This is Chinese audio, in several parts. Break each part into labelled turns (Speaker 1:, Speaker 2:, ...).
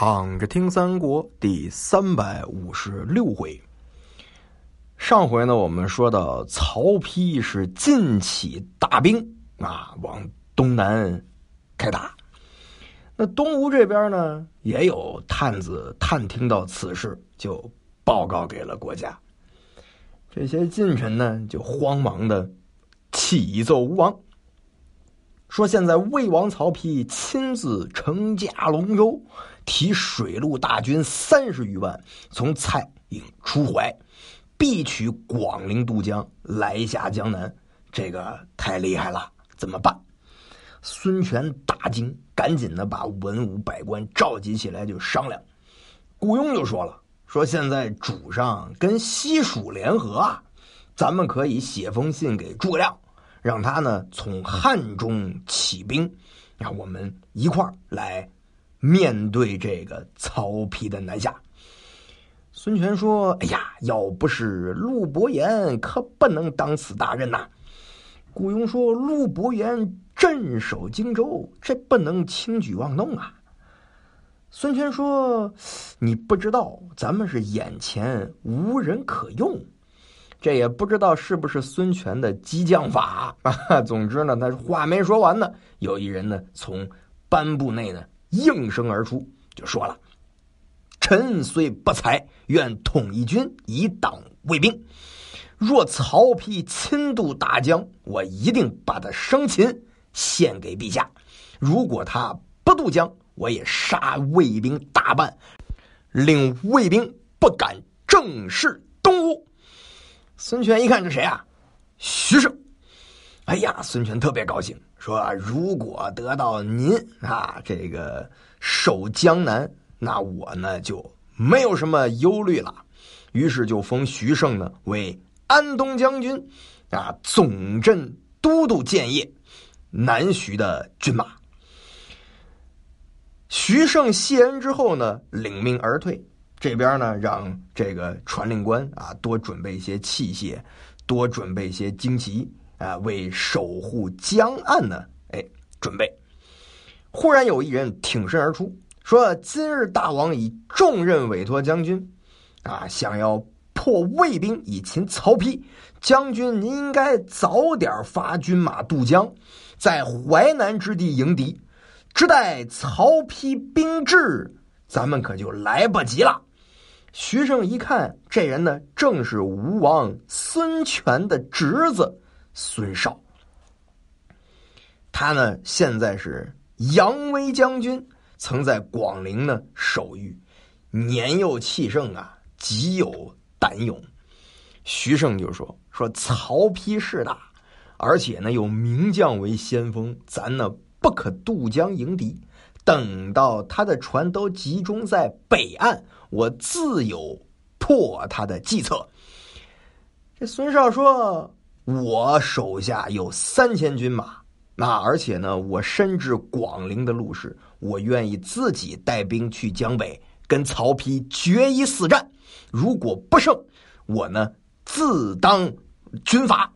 Speaker 1: 躺着听三国第三百五十六回。上回呢，我们说到曹丕是尽起大兵啊，往东南开打。那东吴这边呢，也有探子探听到此事，就报告给了国家。这些近臣呢，就慌忙的启奏吴王。说现在魏王曹丕亲自乘驾龙舟，提水陆大军三十余万，从蔡营出淮，必取广陵渡江，来下江南。这个太厉害了，怎么办？孙权大惊，赶紧的把文武百官召集起来就商量。顾雍就说了：“说现在主上跟西蜀联合啊，咱们可以写封信给诸葛亮。”让他呢从汉中起兵，让我们一块儿来面对这个曹丕的南下。孙权说：“哎呀，要不是陆伯言，可不能当此大任呐。”顾雍说：“陆伯言镇守荆州，这不能轻举妄动啊。”孙权说：“你不知道，咱们是眼前无人可用。”这也不知道是不是孙权的激将法 啊。总之呢，他话没说完呢，有一人呢从班部内呢应声而出，就说了：“臣虽不才，愿统一军以挡魏兵。若曹丕亲渡大江，我一定把他生擒献给陛下。如果他不渡江，我也杀魏兵大半，令魏兵不敢正视东吴。”孙权一看，这谁啊？徐盛。哎呀，孙权特别高兴，说：“如果得到您啊，这个守江南，那我呢就没有什么忧虑了。”于是就封徐盛呢为安东将军，啊，总镇都督建业，南徐的军马。徐盛谢恩之后呢，领命而退。这边呢，让这个传令官啊多准备一些器械，多准备一些旌旗啊，为守护江岸呢，哎，准备。忽然有一人挺身而出，说：“今日大王以重任委托将军，啊，想要破魏兵以擒曹丕。将军您应该早点发军马渡江，在淮南之地迎敌，只待曹丕兵至，咱们可就来不及了。”徐盛一看，这人呢，正是吴王孙权的侄子孙绍。他呢，现在是扬威将军，曾在广陵呢守御，年幼气盛啊，极有胆勇。徐盛就说：“说曹丕势大，而且呢有名将为先锋，咱呢不可渡江迎敌。等到他的船都集中在北岸。”我自有破他的计策。这孙绍说：“我手下有三千军马，那而且呢，我深知广陵的路势，我愿意自己带兵去江北，跟曹丕决一死战。如果不胜，我呢自当军阀。”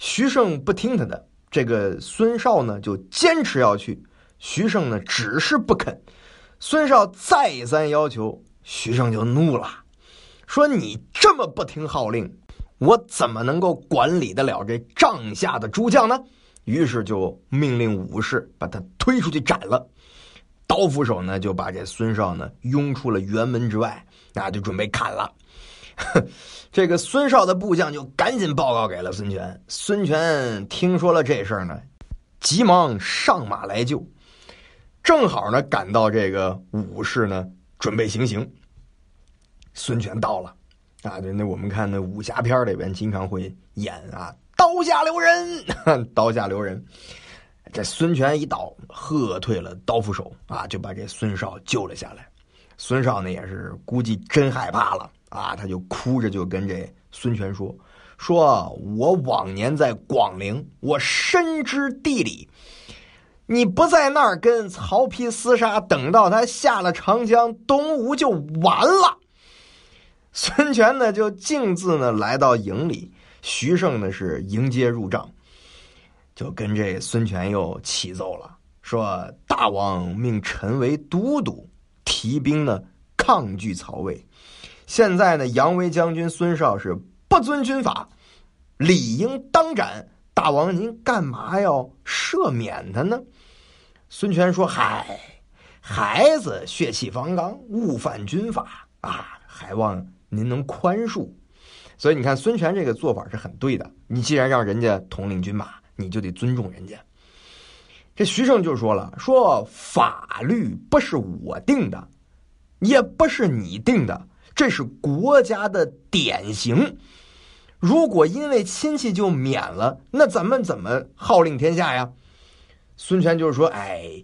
Speaker 1: 徐盛不听他的，这个孙绍呢就坚持要去，徐盛呢只是不肯。孙绍再三要求，徐盛就怒了，说：“你这么不听号令，我怎么能够管理得了这帐下的诸将呢？”于是就命令武士把他推出去斩了。刀斧手呢就把这孙绍呢拥出了辕门之外，那就准备砍了。这个孙绍的部将就赶紧报告给了孙权。孙权听说了这事儿呢，急忙上马来救。正好呢，赶到这个武士呢，准备行刑。孙权到了，啊，那那我们看那武侠片里边经常会演啊，刀下留人，刀下留人。这孙权一刀喝退了刀斧手啊，就把这孙绍救了下来。孙绍呢也是估计真害怕了啊，他就哭着就跟这孙权说：“说我往年在广陵，我深知地理。”你不在那儿跟曹丕厮杀，等到他下了长江，东吴就完了。孙权呢，就径自呢来到营里，徐盛呢是迎接入帐，就跟这孙权又启奏了，说大王命臣为都督提兵呢抗拒曹魏。现在呢，扬威将军孙绍是不遵军法，理应当斩。大王您干嘛要赦免他呢？孙权说：“嗨，孩子血气方刚，误犯军法啊，还望您能宽恕。”所以你看，孙权这个做法是很对的。你既然让人家统领军马，你就得尊重人家。这徐盛就说了：“说法律不是我定的，也不是你定的，这是国家的典型。如果因为亲戚就免了，那咱们怎么号令天下呀？”孙权就是说：“哎，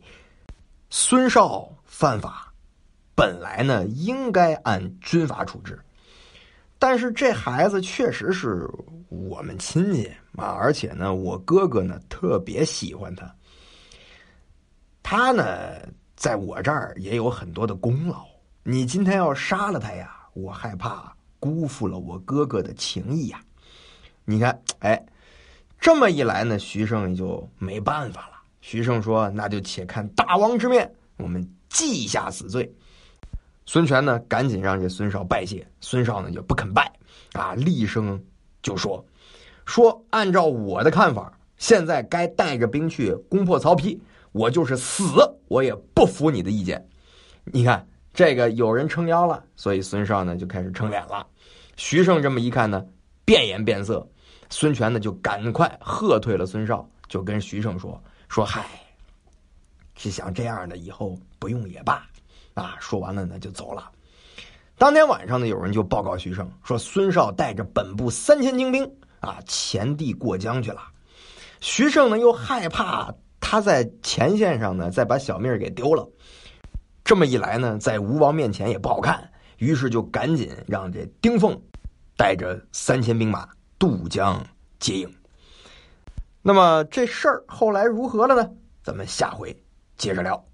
Speaker 1: 孙绍犯法，本来呢应该按军法处置。”但是这孩子确实是我们亲戚啊，而且呢，我哥哥呢特别喜欢他。他呢在我这儿也有很多的功劳。你今天要杀了他呀，我害怕辜负了我哥哥的情谊呀。你看，哎，这么一来呢，徐盛也就没办法了。徐盛说：“那就且看大王之面，我们记下死罪。”孙权呢，赶紧让这孙绍拜谢。孙绍呢就不肯拜，啊，厉声就说：“说按照我的看法，现在该带着兵去攻破曹丕，我就是死，我也不服你的意见。”你看这个有人撑腰了，所以孙绍呢就开始撑脸了。徐盛这么一看呢，变颜变色。孙权呢就赶快喝退了孙绍，就跟徐盛说：“说嗨，是想这样的，以后不用也罢。”啊，说完了呢，就走了。当天晚上呢，有人就报告徐盛说，孙绍带着本部三千精兵啊，前地过江去了。徐盛呢，又害怕他在前线上呢，再把小命给丢了。这么一来呢，在吴王面前也不好看，于是就赶紧让这丁奉带着三千兵马渡江接应。那么这事儿后来如何了呢？咱们下回接着聊。